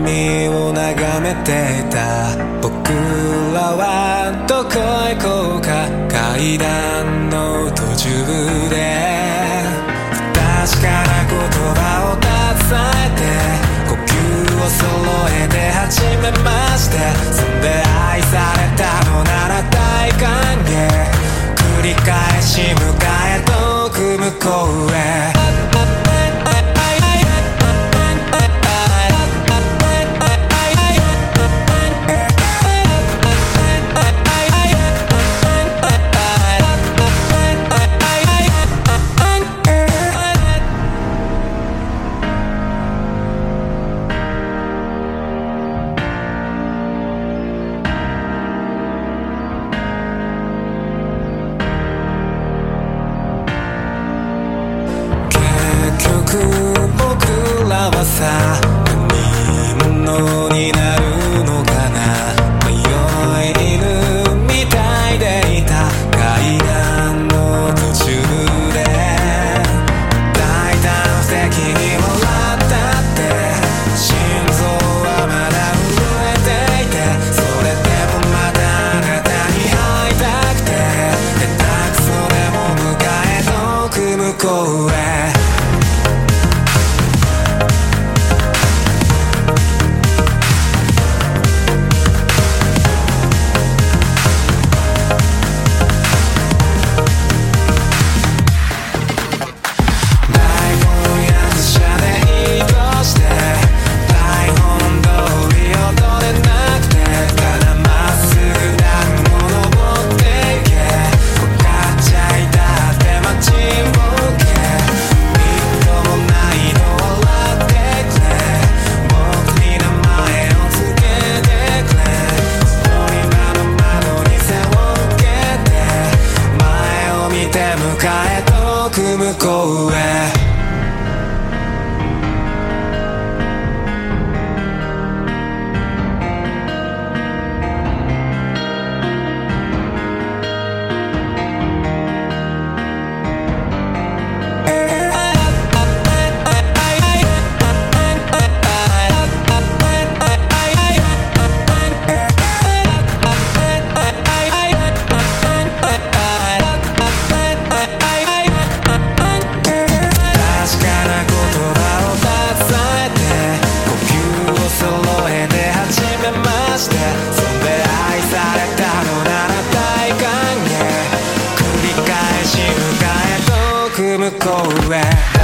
海を眺めていた。僕らはどこへ行こうか。階段の途中で。確かな言葉を携えて。呼吸を揃えて始めまして。go. て迎え遠く向こうへ circle around